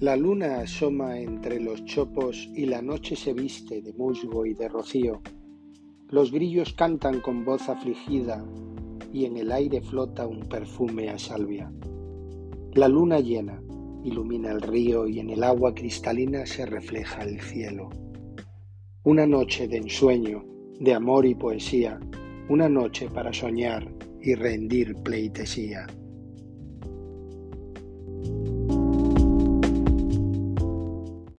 La luna asoma entre los chopos y la noche se viste de musgo y de rocío. Los grillos cantan con voz afligida y en el aire flota un perfume a salvia. La luna llena ilumina el río y en el agua cristalina se refleja el cielo. Una noche de ensueño, de amor y poesía, una noche para soñar y rendir pleitesía.